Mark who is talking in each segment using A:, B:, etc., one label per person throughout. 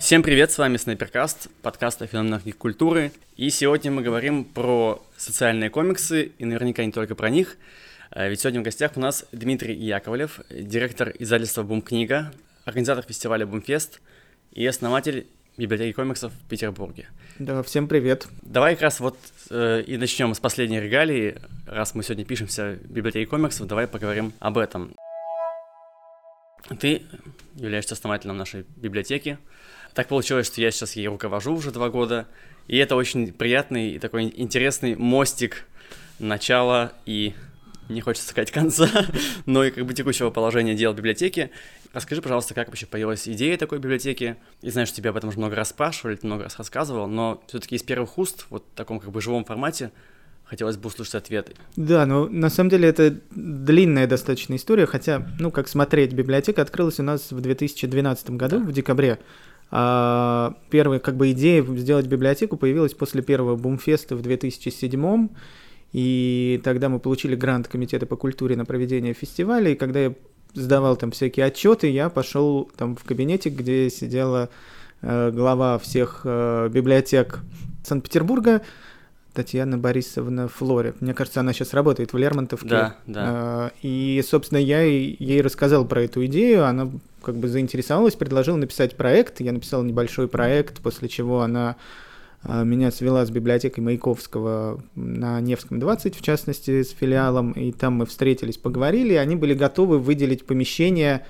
A: Всем привет, с вами Снайперкаст, подкаст о феноменах культуры. И сегодня мы говорим про социальные комиксы, и наверняка не только про них. А ведь сегодня в гостях у нас Дмитрий Яковлев, директор издательства «Бум-книга», организатор фестиваля «Бумфест» и основатель библиотеки комиксов в Петербурге.
B: Да, всем привет.
A: Давай как раз вот э, и начнем с последней регалии. Раз мы сегодня пишемся в библиотеке комиксов, давай поговорим об этом. Ты являешься основателем нашей библиотеки. Так получилось, что я сейчас ей руковожу уже два года, и это очень приятный и такой интересный мостик начала и не хочется сказать конца, но и как бы текущего положения дел библиотеки. Расскажи, пожалуйста, как вообще появилась идея такой библиотеки? И знаю, что тебя об этом уже много раз спрашивали, ты много раз рассказывал, но все-таки из первых уст, вот в таком как бы живом формате, хотелось бы услышать ответы.
B: Да, ну на самом деле это длинная достаточно история, хотя, ну как смотреть, библиотека открылась у нас в 2012 году, да. в декабре. А, первая как бы идея сделать библиотеку появилась после первого бумфеста в 2007 и тогда мы получили грант Комитета по культуре на проведение фестиваля, и когда я сдавал там всякие отчеты, я пошел там в кабинете, где сидела э, глава всех э, библиотек Санкт-Петербурга, Татьяна Борисовна Флоре. Мне кажется, она сейчас работает в Лермонтовке.
A: Да, да.
B: Э, и, собственно, я ей рассказал про эту идею, она как бы заинтересовалась, предложила написать проект. Я написал небольшой проект, после чего она а, меня свела с библиотекой Маяковского на Невском 20, в частности, с филиалом, и там мы встретились, поговорили, они были готовы выделить помещение,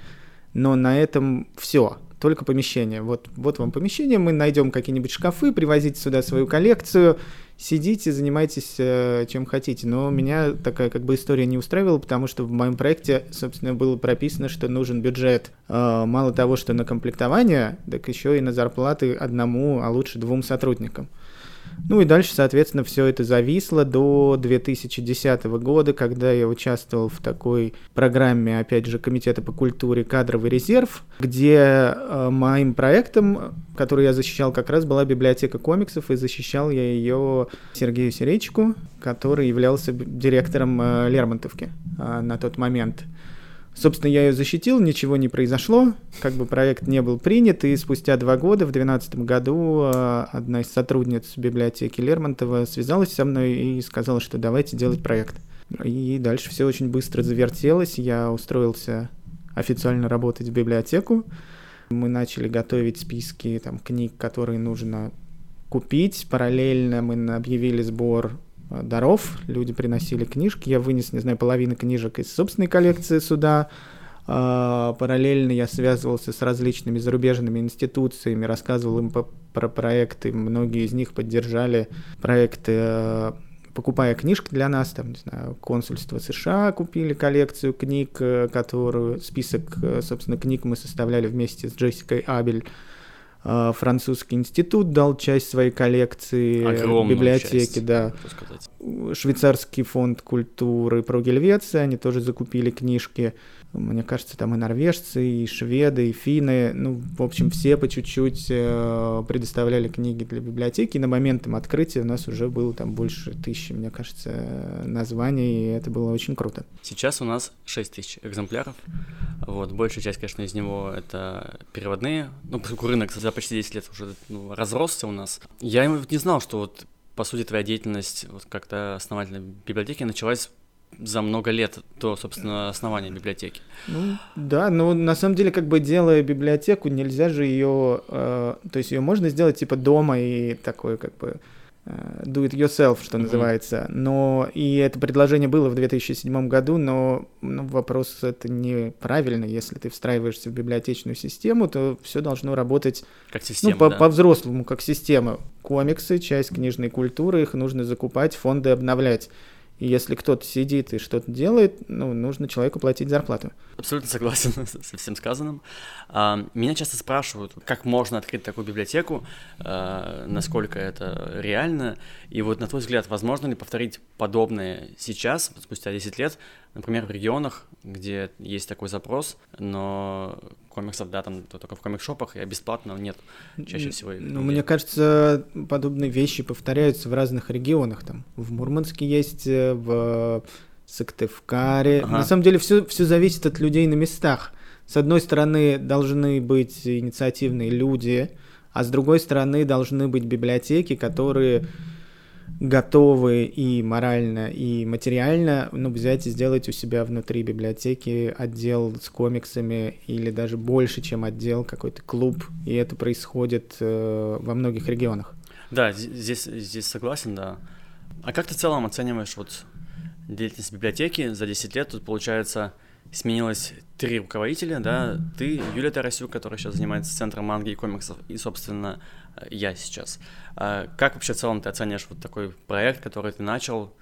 B: но на этом все только помещение. Вот, вот вам помещение, мы найдем какие-нибудь шкафы, привозите сюда свою коллекцию, сидите, занимайтесь э, чем хотите. Но меня такая как бы история не устраивала, потому что в моем проекте, собственно, было прописано, что нужен бюджет э, мало того, что на комплектование, так еще и на зарплаты одному, а лучше двум сотрудникам. Ну и дальше, соответственно, все это зависло до 2010 года, когда я участвовал в такой программе, опять же, Комитета по культуре «Кадровый резерв», где э, моим проектом, который я защищал, как раз была библиотека комиксов, и защищал я ее Сергею Серечку, который являлся директором э, Лермонтовки э, на тот момент. Собственно, я ее защитил, ничего не произошло, как бы проект не был принят, и спустя два года, в 2012 году, а, одна из сотрудниц библиотеки Лермонтова связалась со мной и сказала, что давайте делать проект. И дальше все очень быстро завертелось, я устроился официально работать в библиотеку, мы начали готовить списки там, книг, которые нужно купить, параллельно мы объявили сбор даров, люди приносили книжки, я вынес, не знаю, половину книжек из собственной коллекции сюда, а, параллельно я связывался с различными зарубежными институциями, рассказывал им по, про проекты, многие из них поддержали проекты э, покупая книжки для нас, там, не знаю, консульство США купили коллекцию книг, э, которую, список, собственно, книг мы составляли вместе с Джессикой Абель, французский институт дал часть своей коллекции
A: Огромную
B: библиотеки,
A: часть,
B: да. Швейцарский фонд культуры про Гельвеция, они тоже закупили книжки. Мне кажется, там и норвежцы, и шведы, и финны, ну, в общем, все по чуть-чуть э, предоставляли книги для библиотеки. И на момент им открытия у нас уже было там больше тысячи, мне кажется, названий, и это было очень круто.
A: Сейчас у нас 6 тысяч экземпляров. Вот, большая часть, конечно, из него это переводные. Ну, поскольку рынок за почти 10 лет уже ну, разросся у нас. Я не знал, что вот по сути, твоя деятельность вот как-то основательной библиотеки началась за много лет до, собственно, основания библиотеки.
B: Ну, да, но на самом деле, как бы делая библиотеку, нельзя же ее, э, то есть ее можно сделать типа дома и такой как бы э, do it yourself, что mm-hmm. называется. Но и это предложение было в 2007 году, но ну, вопрос это неправильно. Если ты встраиваешься в библиотечную систему, то все должно работать
A: как система,
B: ну, по-
A: да.
B: по-взрослому, как система. Комиксы, часть книжной культуры, их нужно закупать, фонды обновлять. И если кто-то сидит и что-то делает, ну, нужно человеку платить зарплату.
A: Абсолютно согласен со всем сказанным. А, меня часто спрашивают, как можно открыть такую библиотеку, а, насколько это реально. И вот, на твой взгляд, возможно ли повторить подобное сейчас, спустя 10 лет, например, в регионах, где есть такой запрос, но комиксов, да, там только в комик-шопах, и бесплатно нет чаще всего.
B: Ну, мне кажется, подобные вещи повторяются в разных регионах. Там в Мурманске есть, э, в Сыктывкаре. Ага. На самом деле все, все зависит от людей на местах. С одной стороны, должны быть инициативные люди, а с другой стороны должны быть библиотеки, которые готовы и морально, и материально ну, взять и сделать у себя внутри библиотеки отдел с комиксами или даже больше, чем отдел, какой-то клуб, и это происходит э, во многих регионах.
A: Да, здесь, здесь согласен, да. А как ты в целом оцениваешь вот деятельность библиотеки за 10 лет? Тут, получается, сменилось три руководителя, да, ты, Юлия Тарасюк, которая сейчас занимается Центром манги и комиксов, и, собственно, я сейчас. А как вообще в целом ты оцениваешь вот такой проект, который ты начал?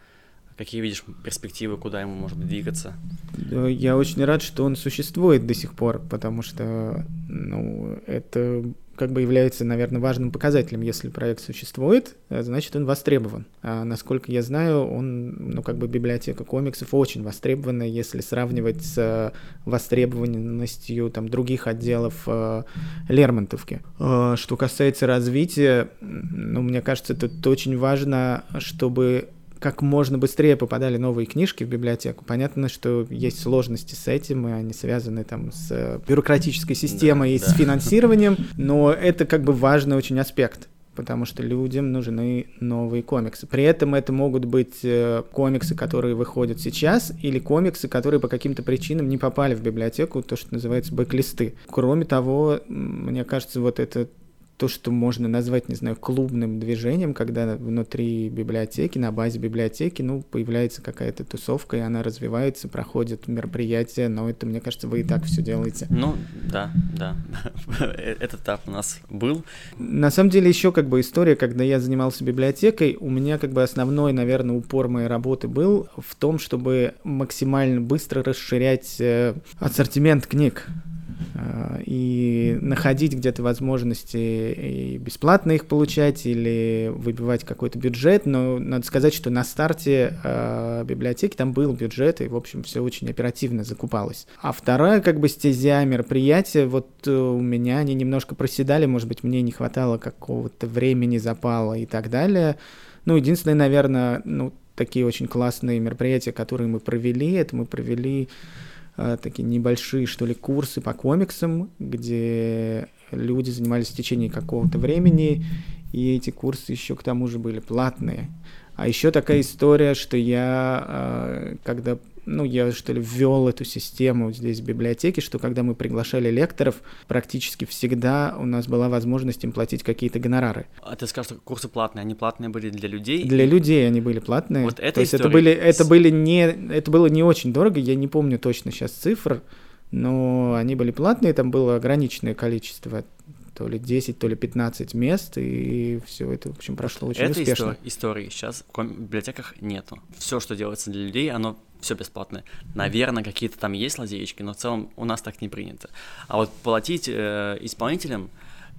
A: Какие видишь перспективы, куда ему может двигаться?
B: Я очень рад, что он существует до сих пор, потому что ну, это как бы является, наверное, важным показателем. Если проект существует, э, значит, он востребован. А насколько я знаю, он, ну, как бы библиотека комиксов очень востребована, если сравнивать с востребованностью там других отделов э, Лермонтовки. Э, что касается развития, ну, мне кажется, тут очень важно, чтобы как можно быстрее попадали новые книжки в библиотеку. Понятно, что есть сложности с этим, и они связаны там с бюрократической системой да, и да. с финансированием, но это как бы важный очень аспект потому что людям нужны новые комиксы. При этом это могут быть э, комиксы, которые выходят сейчас, или комиксы, которые по каким-то причинам не попали в библиотеку, то, что называется бэк-листы. Кроме того, мне кажется, вот это то, что можно назвать, не знаю, клубным движением, когда внутри библиотеки, на базе библиотеки, ну, появляется какая-то тусовка, и она развивается, проходит мероприятия, но это, мне кажется, вы и так все делаете.
A: Ну, да, да, этот этап у нас был.
B: На самом деле еще как бы история, когда я занимался библиотекой, у меня как бы основной, наверное, упор моей работы был в том, чтобы максимально быстро расширять э, ассортимент книг. А, и находить где-то возможности и бесплатно их получать или выбивать какой-то бюджет, но надо сказать, что на старте э, библиотеки там был бюджет, и, в общем, все очень оперативно закупалось. А вторая, как бы, стезя мероприятия, вот э, у меня они немножко проседали, может быть, мне не хватало какого-то времени, запала и так далее. Ну, единственное, наверное, ну, такие очень классные мероприятия, которые мы провели, это мы провели Э, такие небольшие, что ли, курсы по комиксам, где люди занимались в течение какого-то времени, и эти курсы еще к тому же были платные. А еще такая история, что я, э, когда ну, я что ли ввел эту систему здесь в библиотеке, что когда мы приглашали лекторов, практически всегда у нас была возможность им платить какие-то гонорары.
A: А ты скажешь, что курсы платные, они платные были для людей?
B: Для людей они были платные. Вот это То есть это были, это были не, это было не очень дорого, я не помню точно сейчас цифр, но они были платные, там было ограниченное количество то ли 10, то ли 15 мест, и все это, в общем, прошло очень
A: Этой
B: успешно.
A: Этой истории сейчас в библиотеках нету. Все, что делается для людей, оно все бесплатное. Наверное, какие-то там есть лазеечки, но в целом у нас так не принято. А вот платить э, исполнителям,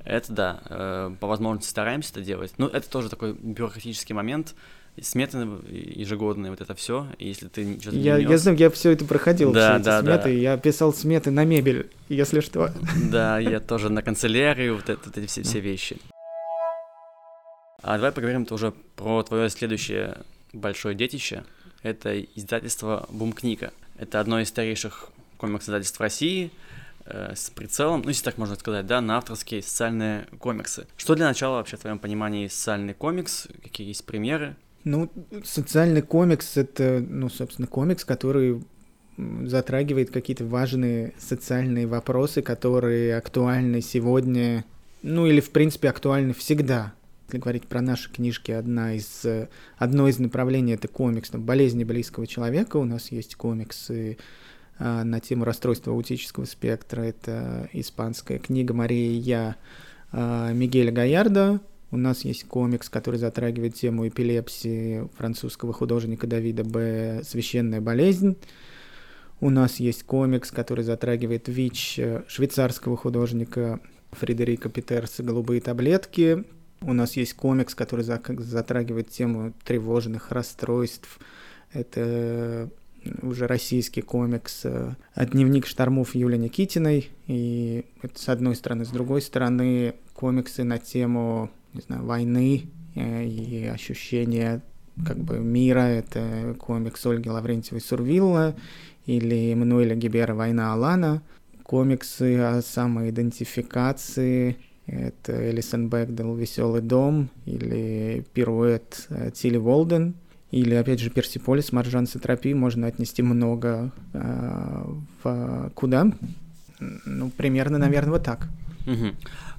A: это да, э, по возможности стараемся это делать. Ну, это тоже такой бюрократический момент, сметы ежегодные, вот это все. Если ты
B: что-то я, не я знаю, я все это проходил, да, все да, эти сметы. Да. Я писал сметы на мебель, если что.
A: Да, я тоже на канцелярию, вот, это, вот эти все, все вещи. А давай поговорим тоже про твое следующее большое детище. Это издательство Бумкнига. Это одно из старейших комикс-издательств России э, с прицелом, ну, если так можно сказать, да, на авторские социальные комиксы. Что для начала вообще в твоем понимании социальный комикс? Какие есть примеры?
B: Ну, социальный комикс — это, ну, собственно, комикс, который затрагивает какие-то важные социальные вопросы, которые актуальны сегодня, ну или, в принципе, актуальны всегда. Говорить про наши книжки, одна из, одно из направлений — это комикс там, болезни близкого человека. У нас есть комиксы а, на тему расстройства аутического спектра. Это испанская книга «Мария и я» а, Мигеля Гаярда, у нас есть комикс, который затрагивает тему эпилепсии французского художника Давида Б. «Священная болезнь». У нас есть комикс, который затрагивает ВИЧ э, швейцарского художника Фредерика Петерса «Голубые таблетки». У нас есть комикс, который затрагивает тему тревожных расстройств. Это уже российский комикс э, «Дневник штормов» Юлии Никитиной. И это с одной стороны. С другой стороны, комиксы на тему не знаю, войны э, и ощущения как бы мира. Это комикс Ольги Лаврентьевой Сурвилла или Эммануэля Гибера «Война Алана». Комиксы о самоидентификации. Это Элисон Бэгдел «Веселый дом» или «Пируэт» Тилли Волден – или, опять же, Персиполис, Маржан Сатрапи можно отнести много э, в куда? Ну, примерно, наверное, вот так.
A: Угу.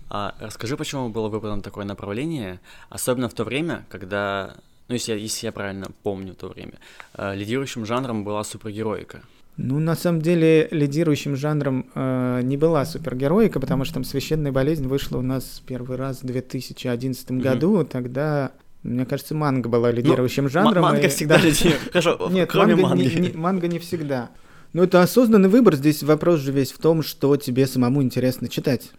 A: А расскажи, почему было выбрано такое направление, особенно в то время, когда, ну, если я, если я правильно помню то время, э, лидирующим жанром была супергероика.
B: Ну, на самом деле, лидирующим жанром э, не была супергероика, потому что там «Священная болезнь» вышла у нас первый раз в 2011 mm-hmm. году. Тогда мне кажется, манга была ну, лидирующим ну, жанром.
A: Манга и... всегда лидирует. Хорошо,
B: Нет, кроме манга манги. Не, не, манга не всегда. Но это осознанный выбор. Здесь вопрос же весь в том, что тебе самому интересно читать.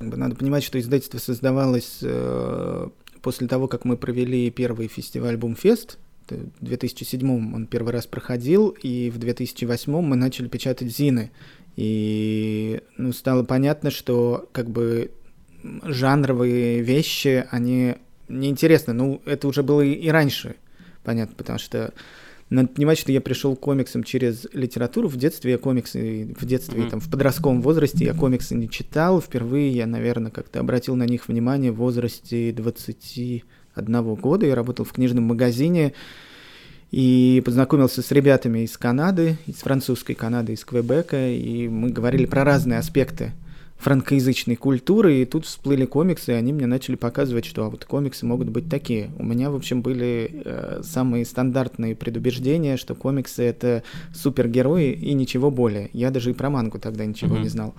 B: Надо понимать, что издательство создавалось э, после того, как мы провели первый фестиваль Бумфест. В 2007 он первый раз проходил, и в 2008 мы начали печатать Зины. И ну, стало понятно, что как бы жанровые вещи, они неинтересно. Ну, это уже было и, раньше, понятно, потому что надо понимать, что я пришел к комиксам через литературу. В детстве я комиксы, в детстве, mm-hmm. там, в подростковом возрасте я комиксы не читал. Впервые я, наверное, как-то обратил на них внимание в возрасте 21 года. Я работал в книжном магазине и познакомился с ребятами из Канады, из французской Канады, из Квебека, и мы говорили про разные аспекты франкоязычной культуры, и тут всплыли комиксы, и они мне начали показывать, что а вот комиксы могут быть такие. У меня, в общем, были э, самые стандартные предубеждения, что комиксы — это супергерои и ничего более. Я даже и про мангу тогда ничего mm-hmm. не знал.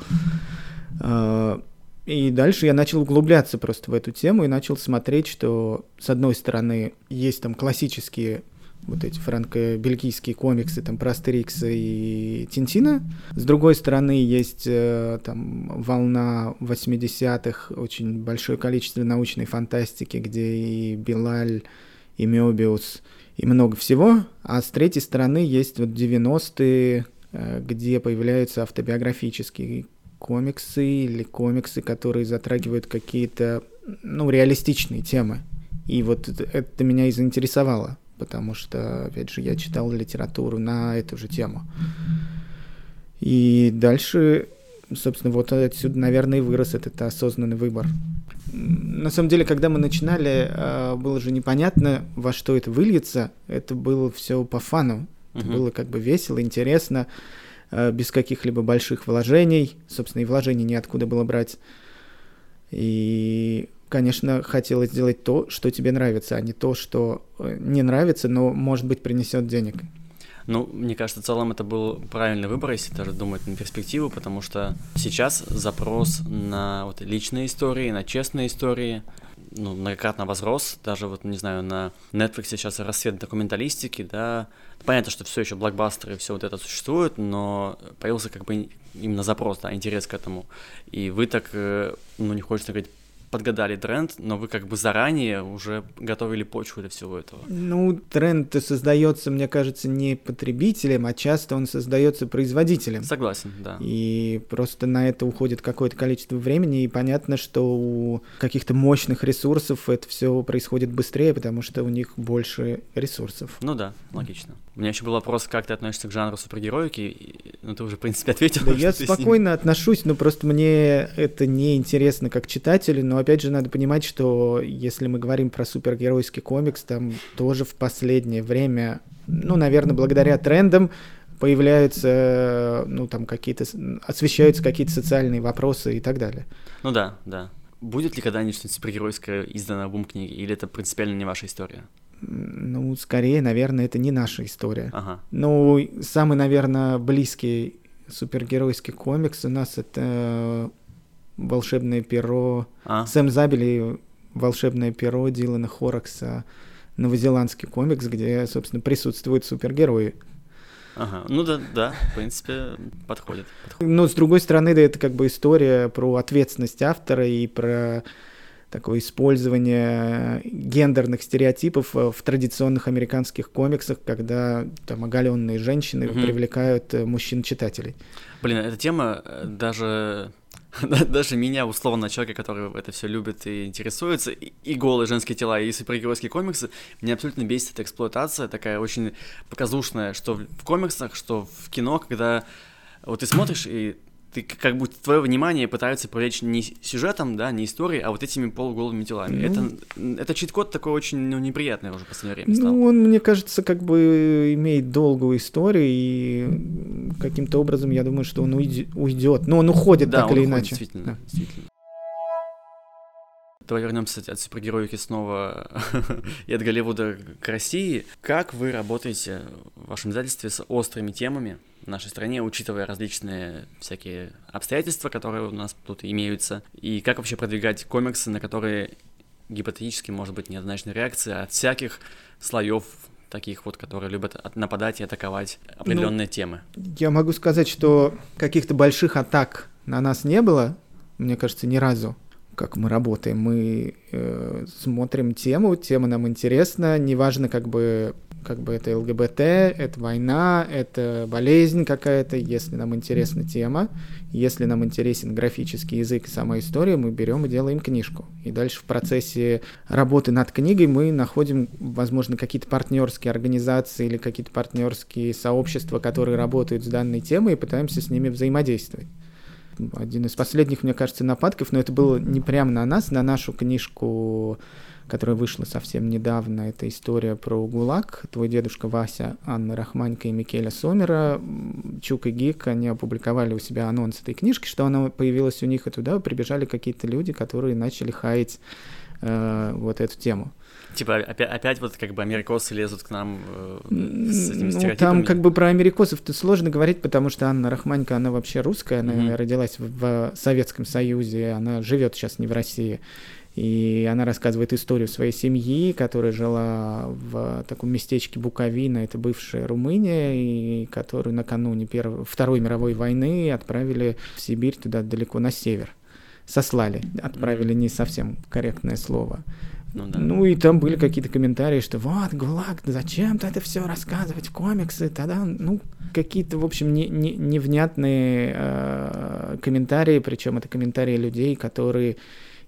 B: И дальше я начал углубляться просто в эту тему и начал смотреть, что, с одной стороны, есть там классические вот эти франко-бельгийские комиксы, там, про Астерикса и Тинтина. С другой стороны, есть э, там волна 80-х, очень большое количество научной фантастики, где и Билаль, и Мёбиус, и много всего. А с третьей стороны есть вот 90-е, э, где появляются автобиографические комиксы или комиксы, которые затрагивают какие-то, ну, реалистичные темы. И вот это, это меня и заинтересовало потому что, опять же, я читал литературу на эту же тему. И дальше, собственно, вот отсюда, наверное, и вырос этот осознанный выбор. На самом деле, когда мы начинали, а, было же непонятно, во что это выльется. Это было все по фану. Это uh-huh. было как бы весело, интересно, без каких-либо больших вложений. Собственно, и вложений неоткуда было брать. И конечно, хотелось сделать то, что тебе нравится, а не то, что э, не нравится, но, может быть, принесет денег.
A: Ну, мне кажется, в целом это был правильный выбор, если даже думать на перспективу, потому что сейчас запрос на вот личные истории, на честные истории, ну, многократно возрос, даже вот, не знаю, на Netflix сейчас рассвет документалистики, да, понятно, что все еще блокбастеры, все вот это существует, но появился как бы именно запрос, да, интерес к этому, и вы так, э, ну, не хочется говорить подгадали тренд, но вы как бы заранее уже готовили почву для всего этого.
B: Ну, тренд создается, мне кажется, не потребителем, а часто он создается производителем.
A: Согласен, да.
B: И просто на это уходит какое-то количество времени, и понятно, что у каких-то мощных ресурсов это все происходит быстрее, потому что у них больше ресурсов.
A: Ну да, логично. У меня еще был вопрос, как ты относишься к жанру супергероики, ну ты уже, в принципе, ответил.
B: Да я спокойно отношусь, но просто мне это не интересно как читателю, но опять же, надо понимать, что если мы говорим про супергеройский комикс, там тоже в последнее время, ну, наверное, благодаря трендам, появляются, ну, там какие-то, освещаются какие-то социальные вопросы и так далее.
A: Ну да, да. Будет ли когда-нибудь что-нибудь супергеройское издано в бум-книге, или это принципиально не ваша история?
B: Ну, скорее, наверное, это не наша история.
A: Ага.
B: Ну, самый, наверное, близкий супергеройский комикс у нас это волшебное перо. А? Сэм Забели волшебное перо Дилана Хоракса, новозеландский комикс, где, собственно, присутствуют супергерои.
A: Ага, ну да, да, в принципе, подходит, подходит.
B: Но с другой стороны, да, это как бы история про ответственность автора и про такое использование гендерных стереотипов в традиционных американских комиксах, когда там оголенные женщины угу. привлекают э, мужчин-читателей.
A: Блин, эта тема э, даже даже меня, условно, человека, который это все любит и интересуется, и голые женские тела, и супергеройские комиксы, мне абсолютно бесит эта эксплуатация такая очень показушная, что в комиксах, что в кино, когда вот ты смотришь, и ты как будто твое внимание пытаются привлечь не сюжетом, да, не историей, а вот этими полуголыми телами. Ну, это, это чит-код такой очень ну, неприятный уже в последнее время стал.
B: Ну, он, мне кажется, как бы имеет долгую историю, и каким-то образом, я думаю, что он уйдет. Но он уходит
A: да,
B: так
A: он
B: или
A: уходит,
B: иначе.
A: Действительно,
B: Да.
A: действительно. Давай вернемся от супергероики снова и от Голливуда к России. Как вы работаете в вашем издательстве с острыми темами в нашей стране, учитывая различные всякие обстоятельства, которые у нас тут имеются, и как вообще продвигать комиксы, на которые гипотетически может быть неоднозначная реакция от всяких слоев таких вот, которые любят нападать и атаковать определенные темы.
B: Я могу сказать, что каких-то больших атак на нас не было, мне кажется, ни разу. Как мы работаем, мы э, смотрим тему, тема нам интересна, неважно, как бы, как бы это ЛГБТ, это война, это болезнь какая-то, если нам интересна тема, если нам интересен графический язык и сама история, мы берем и делаем книжку. И дальше в процессе работы над книгой мы находим, возможно, какие-то партнерские организации или какие-то партнерские сообщества, которые работают с данной темой, и пытаемся с ними взаимодействовать. Один из последних, мне кажется, нападков, но это было не прямо на нас, на нашу книжку, которая вышла совсем недавно. Это история про ГУЛАГ. Твой дедушка Вася, Анна Рахманько и Микеля Сомера. Чук и Гик, они опубликовали у себя анонс этой книжки, что она появилась у них, и туда прибежали какие-то люди, которые начали хаять э, вот эту тему.
A: Типа опять, опять вот как бы америкосы лезут к нам э, с этими
B: Ну,
A: стереотипами.
B: там как бы про америкосов-то сложно говорить, потому что Анна Рахманько, она вообще русская, она
A: Мгм.
B: родилась в, в Советском Союзе, она живет сейчас не в России. И она рассказывает историю своей семьи, которая жила в таком местечке Буковина, это бывшая Румыния, и которую накануне Первой, Второй мировой войны отправили в Сибирь, туда далеко на север. Сослали, отправили не совсем корректное слово.
A: Ну да.
B: Ну и там были какие-то комментарии, что вот, ГУЛАГ, зачем-то это все рассказывать в комиксы, тогда, ну, какие-то, в общем, не, не- невнятные э, комментарии, причем это комментарии людей, которые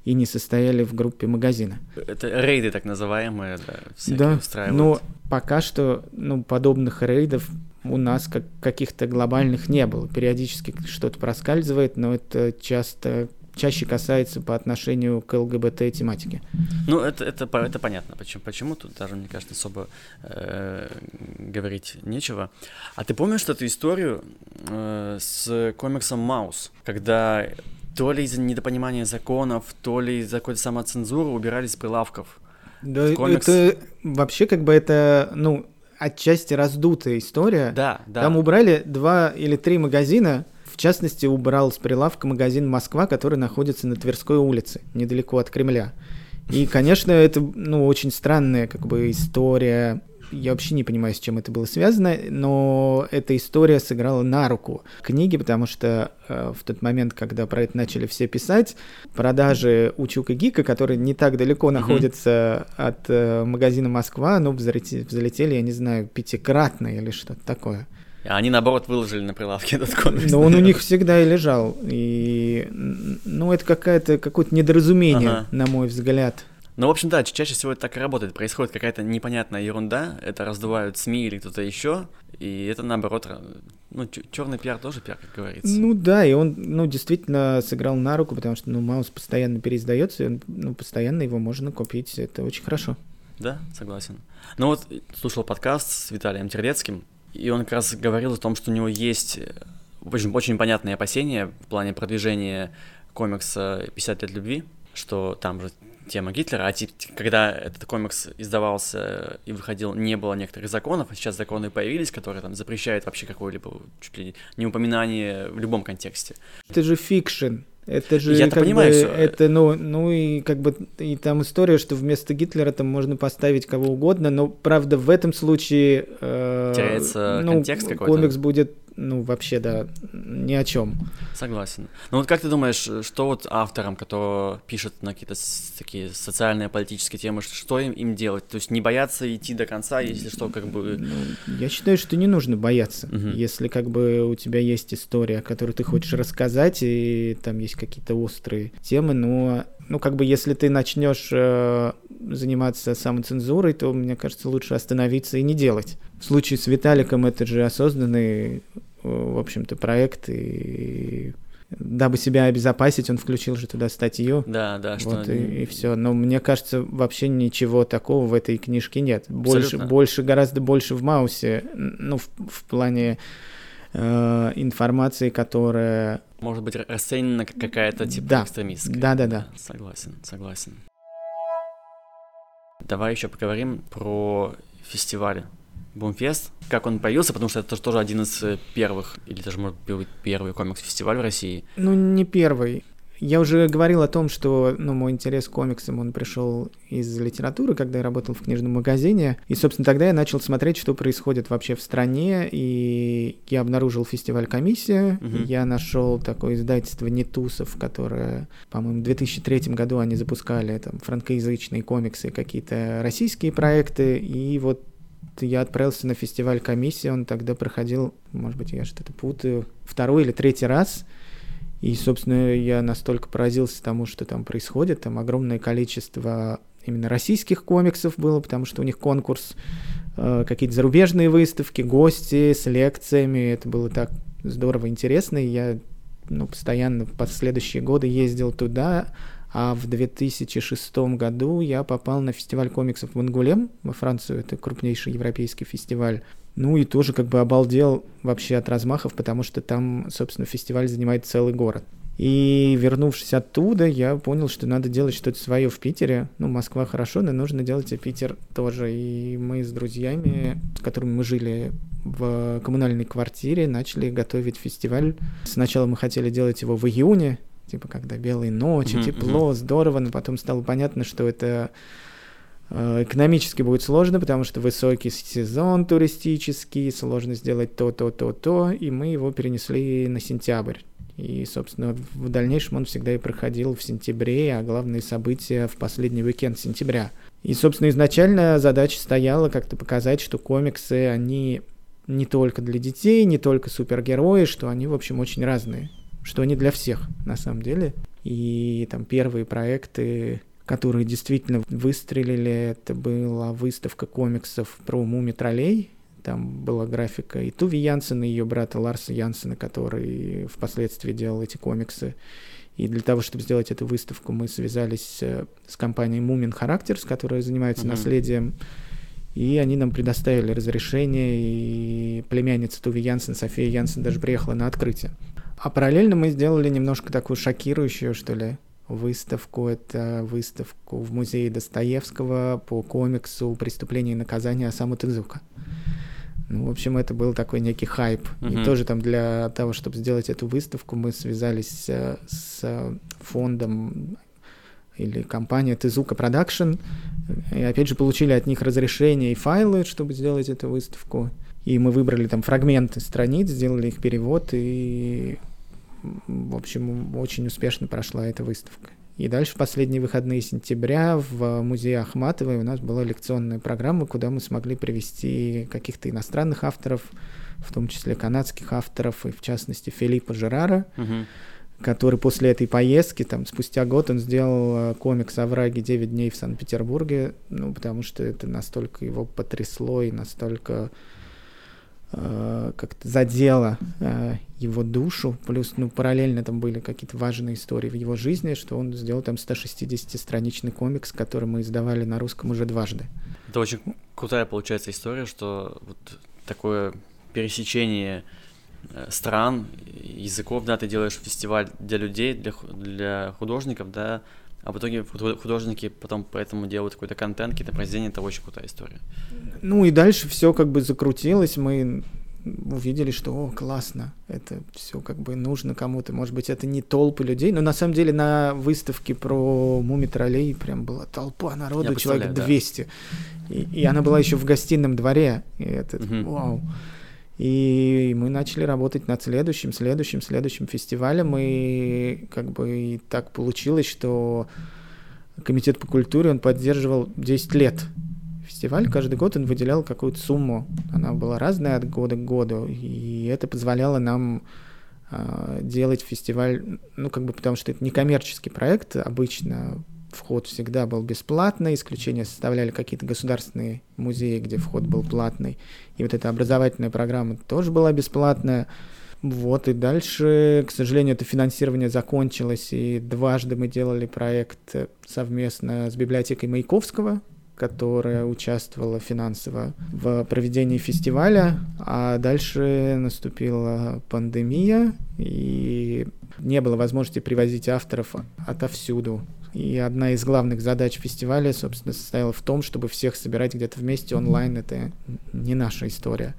B: и не состояли в группе магазина.
A: Это рейды так называемые, да, всякие
B: Да,
A: устраивают.
B: но пока что, ну, подобных рейдов у нас как каких-то глобальных не было. Периодически что-то проскальзывает, но это часто чаще касается по отношению к ЛГБТ тематике.
A: Ну, это, это, это понятно, почему, почему тут даже, мне кажется, особо э, говорить нечего. А ты помнишь эту историю э, с комиксом Маус, когда то ли из-за недопонимания законов, то ли из-за какой-то самоцензуры убирались с прилавков?
B: Да,
A: комикс.
B: это вообще как бы это, ну, отчасти раздутая история.
A: Да, да.
B: Там убрали два или три магазина. В частности, убрал с прилавка магазин «Москва», который находится на Тверской улице, недалеко от Кремля. И, конечно, это, ну, очень странная как бы история. Я вообще не понимаю, с чем это было связано, но эта история сыграла на руку книги, потому что э, в тот момент, когда про это начали все писать, продажи у Чука Гика, который не так далеко находится от э, магазина Москва, ну, взлете- взлетели, я не знаю, пятикратно или что-то такое.
A: А они, наоборот, выложили на прилавке этот комикс.
B: Но он у них всегда и лежал. И, ну, это какая-то, какое-то недоразумение,
A: Ага.
B: на мой взгляд.
A: Ну, в общем, да, ча- чаще всего это так и работает. Происходит какая-то непонятная ерунда, это раздувают СМИ или кто-то еще, и это, наоборот, ра- ну, черный пиар тоже пиар, как говорится.
B: Ну да, и он, ну, действительно сыграл на руку, потому что, ну, Маус постоянно переиздается, и он, ну, постоянно его можно купить, это очень хорошо.
A: Да, согласен. Ну вот, слушал подкаст с Виталием Тердецким, и он как раз говорил о том, что у него есть э, очень, очень понятные опасения в плане продвижения комикса «50 лет любви», что там же тема Гитлера, а когда этот комикс издавался и выходил, не было некоторых законов, а сейчас законы появились, которые там запрещают вообще какое-либо чуть ли не упоминание в любом контексте.
B: Это же фикшн. Это же
A: Я-то
B: как
A: понимаю,
B: бы,
A: что-
B: это, ну, ну и как бы и там история, что вместо Гитлера там можно поставить кого угодно, но правда в этом случае э,
A: Теряется
B: ну,
A: контекст какой-то.
B: Комикс будет, ну вообще да, ни о чем.
A: Согласен. Ну вот как ты думаешь, что вот авторам, которые пишут на какие-то такие социальные, политические темы, что им, им делать? То есть не бояться идти до конца, если что, как бы...
B: Ну, я считаю, что не нужно бояться.
A: Мгм.
B: Если как бы у тебя есть история, которую ты хочешь рассказать, и там есть какие-то острые темы, но ну как бы если ты начнешь э, заниматься самоцензурой, то мне кажется лучше остановиться и не делать. В случае с Виталиком это же осознанный, э, в общем-то, проект, и дабы себя обезопасить, он включил же туда статью.
A: Да, да,
B: что... Вот и, и все. Но мне кажется, вообще ничего такого в этой книжке нет. Больше, больше, гораздо больше в Маусе, ну, в, в плане э, информации, которая...
A: Может быть, расценена как какая-то типа
B: да.
A: экстремистская.
B: Да, да, да.
A: Согласен, согласен. Давай еще поговорим про фестивали. Бумфест, как он появился, потому что это тоже один из э, первых, или даже, может быть, первый комикс-фестиваль в России.
B: Ну, не первый. Я уже говорил о том, что ну, мой интерес к комиксам, он пришел из литературы, когда я работал в книжном магазине. И, собственно, тогда я начал смотреть, что происходит вообще в стране. И я обнаружил фестиваль «Комиссия». Uh-huh. Я нашел такое издательство «Нетусов», которое, по-моему, в 2003 году они запускали там франкоязычные комиксы, какие-то российские проекты. И вот я отправился на фестиваль комиссии, он тогда проходил, может быть, я что-то путаю, второй или третий раз. И, собственно, я настолько поразился тому, что там происходит. Там огромное количество именно российских комиксов было, потому что у них конкурс, э, какие-то зарубежные выставки, гости с лекциями. Это было так здорово интересно. И я ну, постоянно в последующие годы ездил туда, а в 2006 году я попал на фестиваль комиксов в Ангулем во Францию. Это крупнейший европейский фестиваль. Ну и тоже как бы обалдел вообще от размахов, потому что там, собственно, фестиваль занимает целый город. И вернувшись оттуда, я понял, что надо делать что-то свое в Питере. Ну, Москва хорошо, но нужно делать и Питер тоже. И мы с друзьями, с которыми мы жили в коммунальной квартире, начали готовить фестиваль. Сначала мы хотели делать его в июне, типа когда белые ночи, mm-hmm, тепло, mm-hmm. здорово, но потом стало понятно, что это экономически будет сложно, потому что высокий сезон туристический, сложно сделать то, то, то, то, и мы его перенесли на сентябрь. И, собственно, в дальнейшем он всегда и проходил в сентябре, а главные события в последний уикенд сентября. И, собственно, изначально задача стояла как-то показать, что комиксы, они не только для детей, не только супергерои, что они, в общем, очень разные что они для всех на самом деле. И там первые проекты, которые действительно выстрелили, это была выставка комиксов про Муми Троллей. Там была графика и Туви Янсена, и ее брата Ларса Янсена, который впоследствии делал эти комиксы. И для того, чтобы сделать эту выставку, мы связались э, с компанией Мумин Характерс, которая занимается mm-hmm. наследием. И они нам предоставили разрешение, и племянница Туви Янсен, София Янсен, даже приехала на открытие. А параллельно мы сделали немножко такую шокирующую, что ли, выставку. Это выставку в музее Достоевского по комиксу «Преступление и наказание» Осаму Тэдзука. Ну, в общем, это был такой некий хайп. Uh-huh. И тоже там для того, чтобы сделать эту выставку, мы связались э, с фондом или компанией Tezuka Productions. И опять же получили от них разрешение и файлы, чтобы сделать эту выставку. И мы выбрали там фрагменты страниц, сделали их перевод, и, в общем, очень успешно прошла эта выставка. И дальше в последние выходные сентября в музее Ахматовой у нас была лекционная программа, куда мы смогли привести каких-то иностранных авторов, в том числе канадских авторов, и в частности Филиппа Жерара, uh-huh. который после этой поездки, там, спустя год он сделал э, комикс «Овраги. 9 дней в Санкт-Петербурге», ну, потому что это настолько его потрясло и настолько Э, как-то задело э, его душу, плюс, ну, параллельно там были какие-то важные истории в его жизни, что он сделал там 160-страничный комикс, который мы издавали на русском уже дважды.
A: Это очень крутая, получается, история, что вот такое пересечение э, стран, языков, да, ты делаешь фестиваль для людей, для, для художников, да, а в итоге художники потом поэтому делают какой-то контент, какие-то произведения, это очень крутая история.
B: Ну и дальше все как бы закрутилось, мы увидели, что о, классно, это все как бы нужно кому-то. Может быть, это не толпы людей, но на самом деле на выставке про муми троллей прям была толпа народу, человек 200. Да. И, и она была еще в гостином дворе. И это, угу. вау. И мы начали работать над следующим, следующим, следующим фестивалем, и как бы и так получилось, что Комитет по культуре, он поддерживал 10 лет фестиваль, каждый год он выделял какую-то сумму, она была разная от года к году, и это позволяло нам э, делать фестиваль, ну как бы потому что это не коммерческий проект, обычно вход всегда был бесплатный, исключения составляли какие-то государственные музеи, где вход был платный. И вот эта образовательная программа тоже была бесплатная. Вот, и дальше, к сожалению, это финансирование закончилось, и дважды мы делали проект совместно с библиотекой Маяковского, которая участвовала финансово в проведении фестиваля, а дальше наступила пандемия, и не было возможности привозить авторов отовсюду. И одна из главных задач фестиваля, собственно, состояла в том, чтобы всех собирать где-то вместе онлайн. Это не наша история.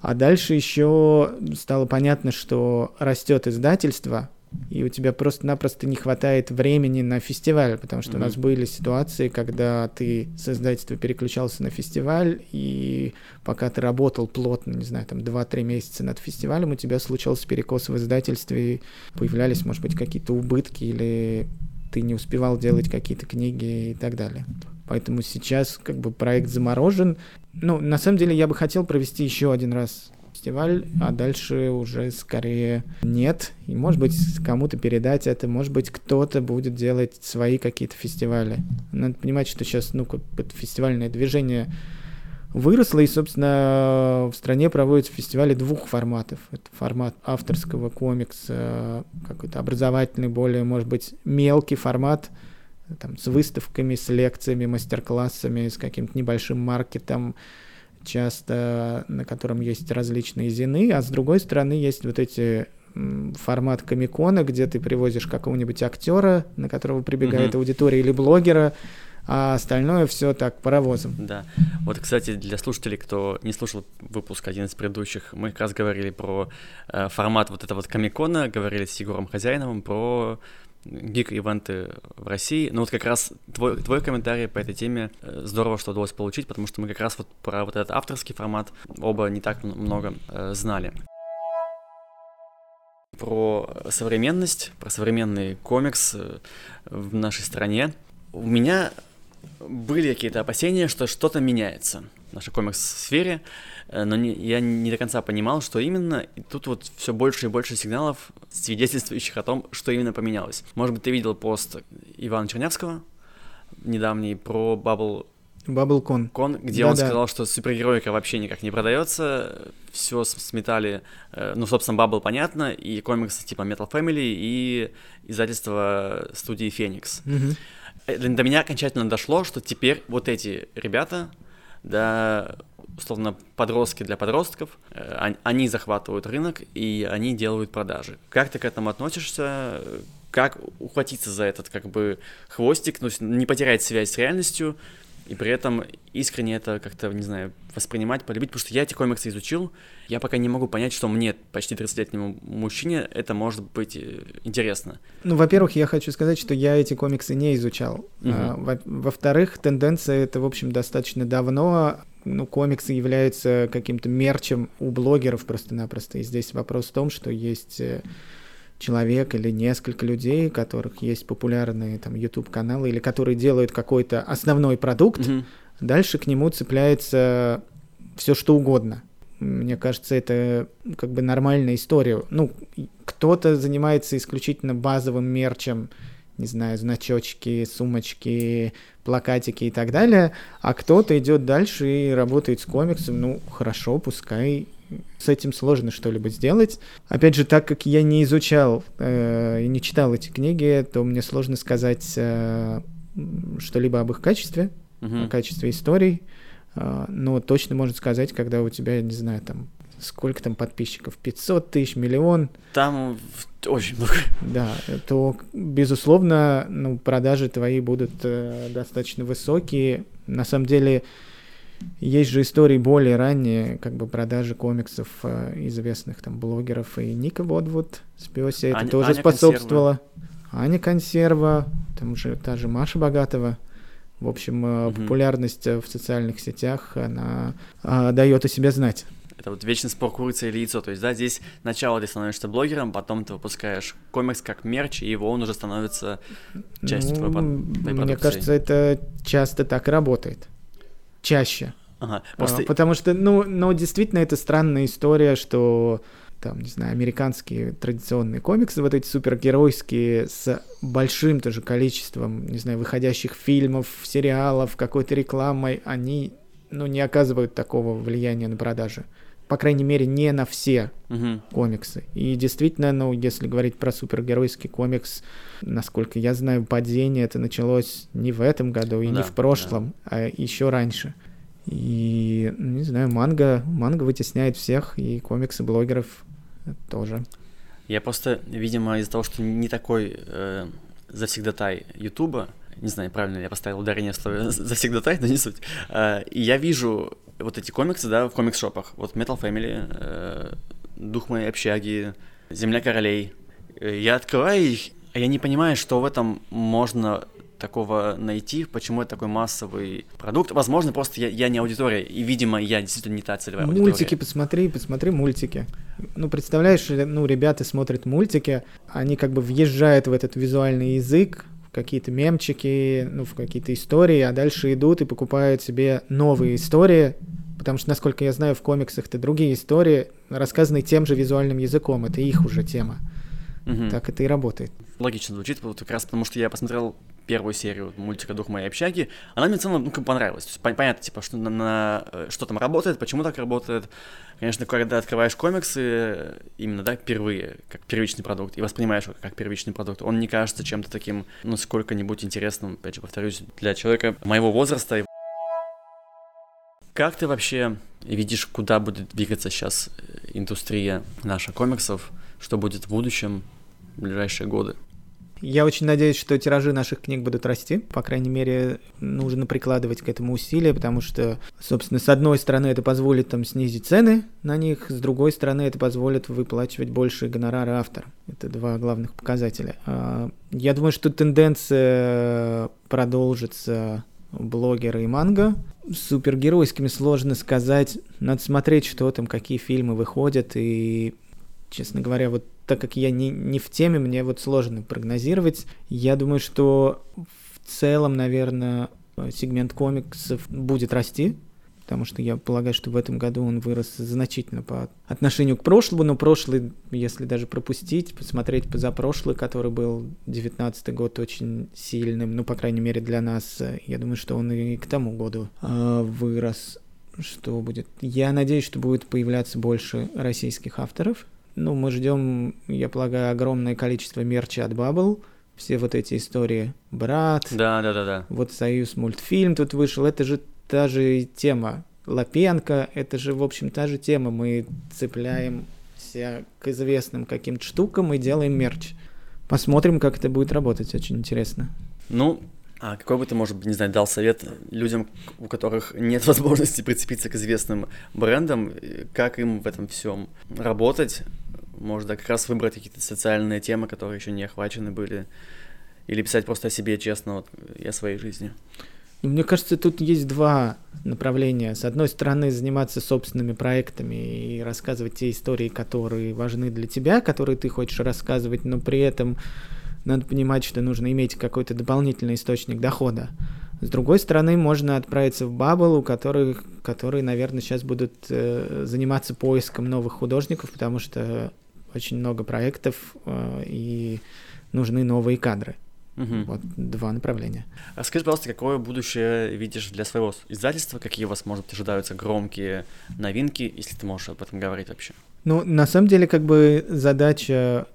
B: А дальше еще стало понятно, что растет издательство, и у тебя просто-напросто не хватает времени на фестиваль, потому что mm-hmm. у нас были ситуации, когда ты с издательства переключался на фестиваль, и пока ты работал плотно, не знаю, там 2-3 месяца над фестивалем, у тебя случался перекос в издательстве, и появлялись, может быть, какие-то убытки, или ты не успевал делать какие-то книги и так далее. Поэтому сейчас как бы проект заморожен. Ну, на самом деле я бы хотел провести еще один раз фестиваль, а дальше уже скорее нет. И, может быть, кому-то передать это, может быть, кто-то будет делать свои какие-то фестивали. Надо понимать, что сейчас, ну, как это фестивальное движение выросло, и, собственно, в стране проводятся фестивали двух форматов. Это формат авторского комикса, какой-то образовательный, более, может быть, мелкий формат — там, с выставками, с лекциями, мастер-классами, с каким-то небольшим маркетом, часто на котором есть различные зины, а с другой стороны есть вот эти формат комикона, где ты привозишь какого-нибудь актера, на которого прибегает mm-hmm. аудитория, или блогера, а остальное все так паровозом.
A: Да. Вот, кстати, для слушателей, кто не слушал выпуск один из предыдущих, мы как раз говорили про э, формат вот этого вот комикона, говорили с Егором Хозяиновым про гик-ивенты в России. Но вот как раз твой, твой комментарий по этой теме э, здорово, что удалось получить, потому что мы как раз вот про вот этот авторский формат оба не так много э, знали. Про современность, про современный комикс э, в нашей стране. У меня были какие-то опасения, что что-то меняется в нашей комикс-сфере, но не, я не до конца понимал, что именно, и тут вот все больше и больше сигналов, свидетельствующих о том, что именно поменялось. Может быть, ты видел пост Ивана Чернявского недавний про Bubble
B: Баблкон.
A: Кон, где да, он да. сказал, что супергероика вообще никак не продается, все сметали, э, ну, собственно, Бабл понятно, и комиксы типа Metal Family, и издательство студии Феникс. Угу. До меня окончательно дошло, что теперь вот эти ребята, да, условно, подростки для подростков, э, они захватывают рынок, и они делают продажи. Как ты к этому относишься? Как ухватиться за этот, как бы, хвостик, ну, не потерять связь с реальностью, и при этом искренне это как-то, не знаю, воспринимать, полюбить, потому что я эти комиксы изучил, я пока не могу понять, что мне, почти 30-летнему мужчине, это может быть э, интересно.
B: Ну, во-первых, я хочу сказать, что я эти комиксы не изучал. Угу. А, во-вторых, тенденция это, в общем, достаточно давно. Ну, комиксы являются каким-то мерчем у блогеров просто-напросто. И здесь вопрос в том, что есть э, человек или несколько людей, у которых есть популярные там YouTube каналы или которые делают какой-то основной продукт, mm-hmm. дальше к нему цепляется все что угодно. Мне кажется, это как бы нормальная история. Ну, кто-то занимается исключительно базовым мерчем, не знаю, значочки, сумочки, плакатики и так далее, а кто-то идет дальше и работает с комиксом. Ну, хорошо, пускай с этим сложно что-либо сделать. Опять же, так как я не изучал э, и не читал эти книги, то мне сложно сказать э, что-либо об их качестве, uh-huh. о качестве историй. Э, но точно можно сказать, когда у тебя, не знаю, там сколько там подписчиков, 500 тысяч, миллион.
A: Там очень много.
B: Да, то, безусловно, ну, продажи твои будут э, достаточно высокие. На самом деле, есть же истории более ранние, как бы продажи комиксов э, известных там блогеров и Ника Водвуд с Пёси, это Аня, тоже Аня способствовало. Консерва. Аня Консерва, там же та же Маша Богатова. В общем, угу. популярность в социальных сетях, она а, дает о себе знать.
A: Это вот вечный спор курица или яйцо. То есть, да, здесь начало ты становишься блогером, потом ты выпускаешь комикс как мерч, и его он уже становится частью ну, твоей, твоей
B: Мне кажется, это часто так работает чаще. Ага, а, просто... Потому что, ну, ну, действительно, это странная история, что там, не знаю, американские традиционные комиксы, вот эти супергеройские, с большим тоже количеством, не знаю, выходящих фильмов, сериалов, какой-то рекламой, они, ну, не оказывают такого влияния на продажи. По крайней мере, не на все
A: Мгм.
B: комиксы. И действительно, ну, если говорить про супергеройский комикс, насколько я знаю, падение это началось не в этом году и не
A: Да,
B: в прошлом, а еще раньше. И, ну, не знаю, манга, манга вытесняет всех, и комиксы блогеров тоже.
A: Я просто, видимо, из-за того, что не такой э, завсегдатай Ютуба, не знаю, правильно ли я поставил ударение в слове завсегдатай, но не суть, э, и я вижу вот эти комиксы, да, в комикс-шопах, вот Metal Family, э, Дух моей общаги, Земля королей. Э, Я открываю их, а я не понимаю, что в этом можно такого найти, почему это такой массовый продукт. Возможно, просто я, я не аудитория, и, видимо, я действительно не та целевая аудитория.
B: Мультики посмотри, посмотри мультики. Ну, представляешь, ну, ребята смотрят мультики, они как бы въезжают в этот визуальный язык, какие-то мемчики, ну, в какие-то истории, а дальше идут и покупают себе новые истории, потому что, насколько я знаю, в комиксах-то другие истории рассказаны тем же визуальным языком, это их уже тема.
A: Мгм.
B: Так это и работает.
A: логично звучит, вот как раз потому что я посмотрел первую серию мультика «Дух моей общаги», она мне в целом, ну, понравилась. То есть, пон- понятно, типа, что, на, на, э, что там работает, почему так работает. Конечно, когда открываешь комиксы, э, именно, да, впервые, как первичный продукт, и воспринимаешь его как первичный продукт, он не кажется чем-то таким, ну, сколько-нибудь интересным, опять же, повторюсь, для человека моего возраста. Как ты вообще видишь, куда будет двигаться сейчас э, индустрия наша комиксов, что будет в будущем, в ближайшие годы?
B: Я очень надеюсь, что тиражи наших книг будут расти. По крайней мере, нужно прикладывать к этому усилия, потому что, собственно, с одной стороны, это позволит там снизить цены на них, с другой стороны, это позволит выплачивать больше гонорары авторам. Это два главных показателя. А, Я думаю, что тенденция продолжится блогеры и манга. С супергеройскими сложно сказать. Надо смотреть, что там, какие фильмы выходят. И, честно говоря, вот так как я не, не в теме, мне вот сложно прогнозировать. Я думаю, что в целом, наверное, сегмент комиксов будет расти, потому что я полагаю, что в этом году он вырос значительно по отношению к прошлому, но прошлый, если даже пропустить, посмотреть позапрошлый, который был 19 год очень сильным, ну, по крайней мере, для нас, я думаю, что он и к тому году э, вырос. Что будет? Я надеюсь, что будет появляться больше российских авторов. Ну, мы ждем, я полагаю, огромное количество мерча от Bubble. Все вот эти истории. Брат,
A: Да, да, да, да.
B: вот Союз мультфильм тут вышел, это же та же тема. Лапенко, это же, в общем, та же тема. Мы цепляемся к известным каким-то штукам и делаем мерч. Посмотрим, как это будет работать, очень интересно.
A: Ну, а какой бы ты, может быть, не знаю, дал совет людям, у которых нет возможности прицепиться к известным брендам, как им в этом всем работать? Да, как раз выбрать какие-то социальные темы, которые еще не охвачены были, или писать просто о себе честно вот, и о своей жизни.
B: Ну, Мне кажется, тут есть два направления. С одной стороны, заниматься собственными проектами и рассказывать те истории, которые важны для тебя, которые ты хочешь рассказывать, но при этом надо понимать, что нужно иметь какой-то дополнительный источник дохода. С другой стороны, можно отправиться в Bubble, у которых, которые, наверное, сейчас будут э, заниматься поиском новых художников, потому что очень много проектов э, и нужны новые кадры.
A: Мгм.
B: Вот два направления.
A: А скажи, пожалуйста, какое будущее видишь для своего издательства? Какие у вас, может быть, ожидаются громкие новинки, если ты можешь об этом говорить вообще?
B: Ну, на самом деле, как бы задача,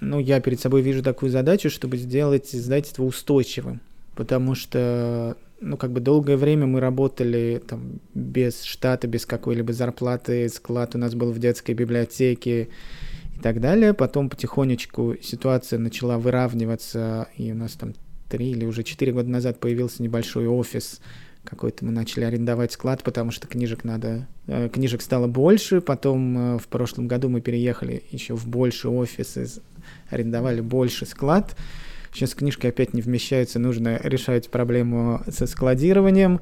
B: ну, я перед собой вижу такую задачу, чтобы сделать издательство устойчивым, потому что, ну, как бы долгое время мы работали там без штата, без какой-либо зарплаты, склад у нас был в детской библиотеке так далее. Потом потихонечку ситуация начала выравниваться, и у нас там три или уже четыре года назад появился небольшой офис, какой-то мы начали арендовать склад, потому что книжек надо, э, книжек стало больше. Потом э, в прошлом году мы переехали еще в больший офис, и арендовали больше склад. Сейчас книжки опять не вмещаются, нужно решать проблему со складированием.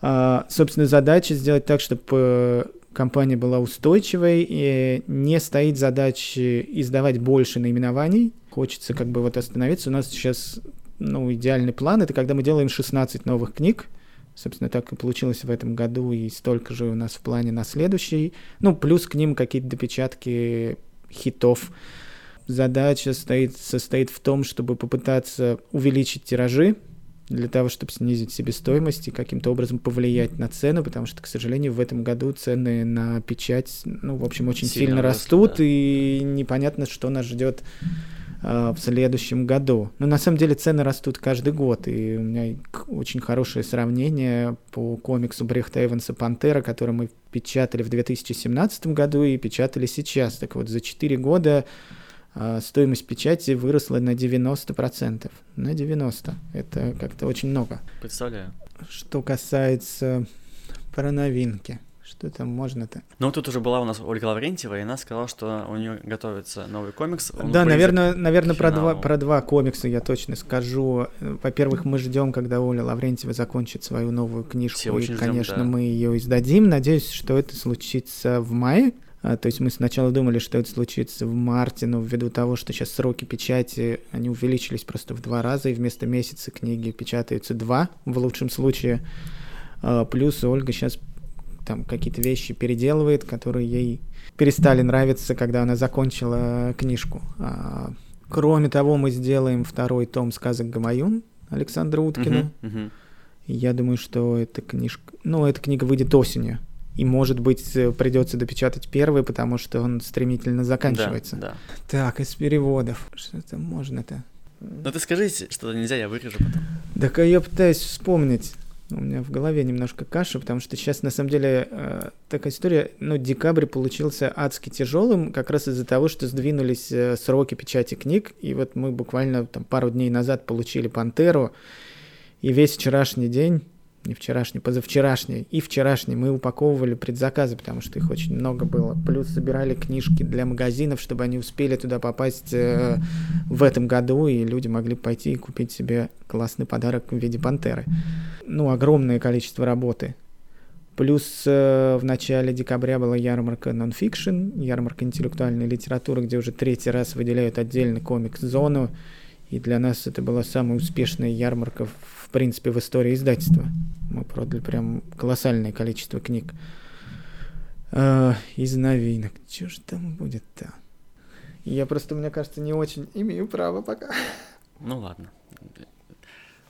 B: А, собственно, задача сделать так, чтобы компания была устойчивой, и не стоит задачи издавать больше наименований. Хочется как бы вот остановиться. У нас сейчас ну, идеальный план — это когда мы делаем 16 новых книг, Собственно, так и получилось в этом году, и столько же у нас в плане на следующий. Ну, плюс к ним какие-то допечатки хитов. Задача стоит, состоит в том, чтобы попытаться увеличить тиражи, для того, чтобы снизить себестоимость и каким-то образом повлиять на цену, потому что, к сожалению, в этом году цены на печать, ну, в общем, очень сильно, сильно растут, да. и непонятно, что нас ждет э, в следующем году. Но на самом деле цены растут каждый год, и у меня очень хорошее сравнение по комиксу Брехта Эванса «Пантера», который мы печатали в 2017 году и печатали сейчас. Так вот, за 4 года стоимость печати выросла на 90%. На 90%. Это как-то очень много.
A: Представляю.
B: Что касается про новинки. Что там можно-то?
A: Ну, тут уже была у нас Ольга Лаврентьева, и она сказала, что у нее готовится новый комикс.
B: Да, наверное, наверное про, два, про два комикса я точно скажу. Во-первых, мы ждем, когда Оля Лаврентьева закончит свою новую книжку, Все и, ждем, конечно, да. мы ее издадим. Надеюсь, что это случится в мае. А, то есть мы сначала думали, что это случится в марте, но ввиду того, что сейчас сроки печати, они увеличились просто в два раза, и вместо месяца книги печатаются два, в лучшем случае. А, плюс Ольга сейчас там какие-то вещи переделывает, которые ей перестали нравиться, когда она закончила книжку. А, кроме того, мы сделаем второй том сказок Гамаюн Александра Уткина. Uh-huh, uh-huh. Я думаю, что эта книжка... Ну, эта книга выйдет осенью и, может быть, э, придется допечатать первый, потому что он стремительно заканчивается.
A: Да, да.
B: Так, из переводов. Что-то можно-то.
A: Ну ты скажи, что нельзя, я вырежу потом.
B: Так я пытаюсь вспомнить. У меня в голове немножко каша, потому что сейчас на самом деле э, такая история, ну, декабрь получился адски тяжелым, как раз из-за того, что сдвинулись э, сроки печати книг, и вот мы буквально там пару дней назад получили «Пантеру», и весь вчерашний день не вчерашний, позавчерашний и вчерашний мы упаковывали предзаказы, потому что их очень много было. Плюс собирали книжки для магазинов, чтобы они успели туда попасть э, в этом году, и люди могли пойти и купить себе классный подарок в виде пантеры. Ну, огромное количество работы. Плюс э, в начале декабря была ярмарка нонфикшн, ярмарка интеллектуальной литературы, где уже третий раз выделяют отдельный комикс-зону. И для нас это была самая успешная ярмарка, в принципе, в истории издательства. Мы продали прям колоссальное количество книг. А, из новинок. Что же там будет-то? Я просто, мне кажется, не очень имею право пока.
A: Ну ладно.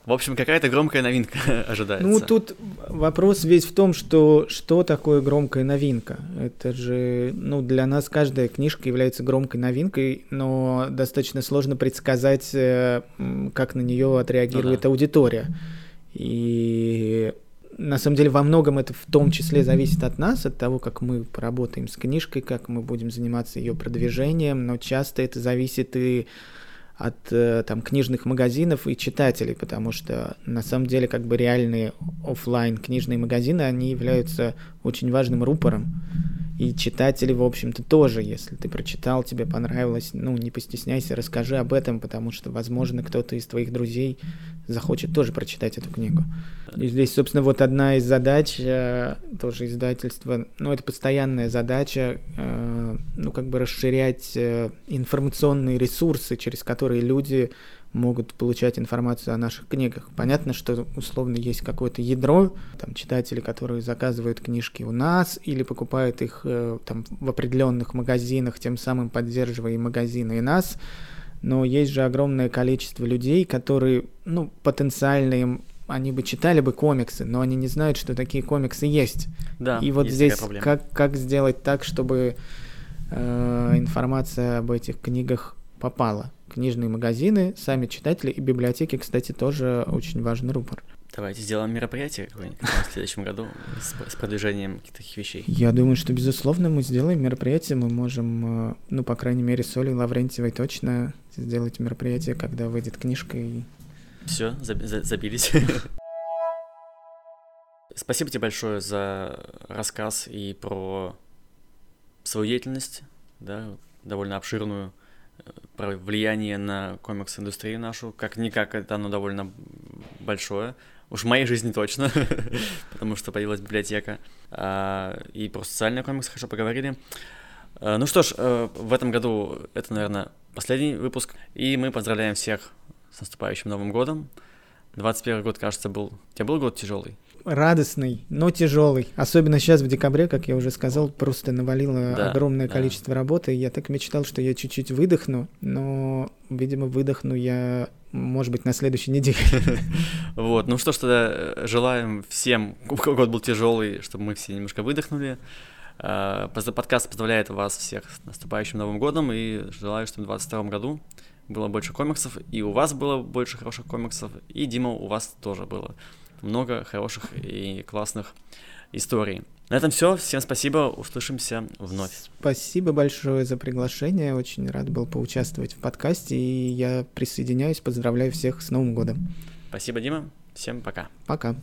A: В общем, какая-то громкая новинка ожидается.
B: Ну, тут вопрос весь в том, что что такое громкая новинка. Это же, ну, для нас каждая книжка является громкой новинкой, но достаточно сложно предсказать, э, как на нее отреагирует ну, да. аудитория. И на самом деле во многом это в том числе зависит от нас, от того, как мы поработаем с книжкой, как мы будем заниматься ее продвижением, но часто это зависит и от э, там книжных магазинов и читателей, потому что на самом деле как бы реальные офлайн книжные магазины, они являются очень важным рупором. И читатели, в общем-то, тоже, если ты прочитал, тебе понравилось, ну, не постесняйся, расскажи об этом, потому что, возможно, кто-то из твоих друзей захочет тоже прочитать эту книгу. И здесь, собственно, вот одна из задач э, тоже издательства, ну, это постоянная задача, э, ну, как бы расширять э, информационные ресурсы, через которые люди могут получать информацию о наших книгах. Понятно, что условно есть какое-то ядро, там читатели, которые заказывают книжки у нас или покупают их там в определенных магазинах, тем самым поддерживая и магазины, и нас но есть же огромное количество людей, которые, ну, потенциально им они бы читали бы комиксы, но они не знают, что такие комиксы есть.
A: Да.
B: И вот есть здесь как как сделать так, чтобы э, информация об этих книгах попала. Книжные магазины, сами читатели и библиотеки, кстати, тоже очень важный рупор.
A: Давайте сделаем мероприятие какое-нибудь в следующем году с, с продвижением таких вещей.
B: Я думаю, что, безусловно, мы сделаем мероприятие. Мы можем, э, ну, по крайней мере, с Олей Лаврентьевой точно сделать мероприятие, когда выйдет книжка и...
A: Все, забились. Спасибо тебе большое за рассказ и про свою деятельность, да, довольно обширную, про влияние на комикс-индустрию нашу. Как-никак это оно довольно большое. Уж в моей жизни точно, потому что появилась библиотека. А, и про социальные комиксы хорошо поговорили. А, ну что ж, э, в этом году это, наверное, последний выпуск. И мы поздравляем всех с наступающим Новым годом. 21 год, кажется, был... У тебя был год тяжелый?
B: Радостный, но тяжелый. Особенно сейчас в декабре, как я уже сказал, просто навалило
A: Да,
B: огромное
A: да.
B: количество работы. Я так мечтал, что я чуть-чуть выдохну, но, видимо, выдохну я, может быть, на следующей неделе.
A: Вот, ну что ж, тогда э, желаем всем, у кого год был тяжелый, чтобы мы все немножко выдохнули. Поз- Подкаст поздравляет вас всех с наступающим Новым годом и желаю, чтобы в 2022 году было больше комиксов, и у вас было больше хороших комиксов, и, Дима, у вас тоже было много хороших и классных историй. На этом все. Всем спасибо. Услышимся вновь.
B: Спасибо большое за приглашение. Очень рад был поучаствовать в подкасте, и я присоединяюсь, поздравляю всех с Новым годом.
A: Спасибо, Дима. Всем пока.
B: Пока.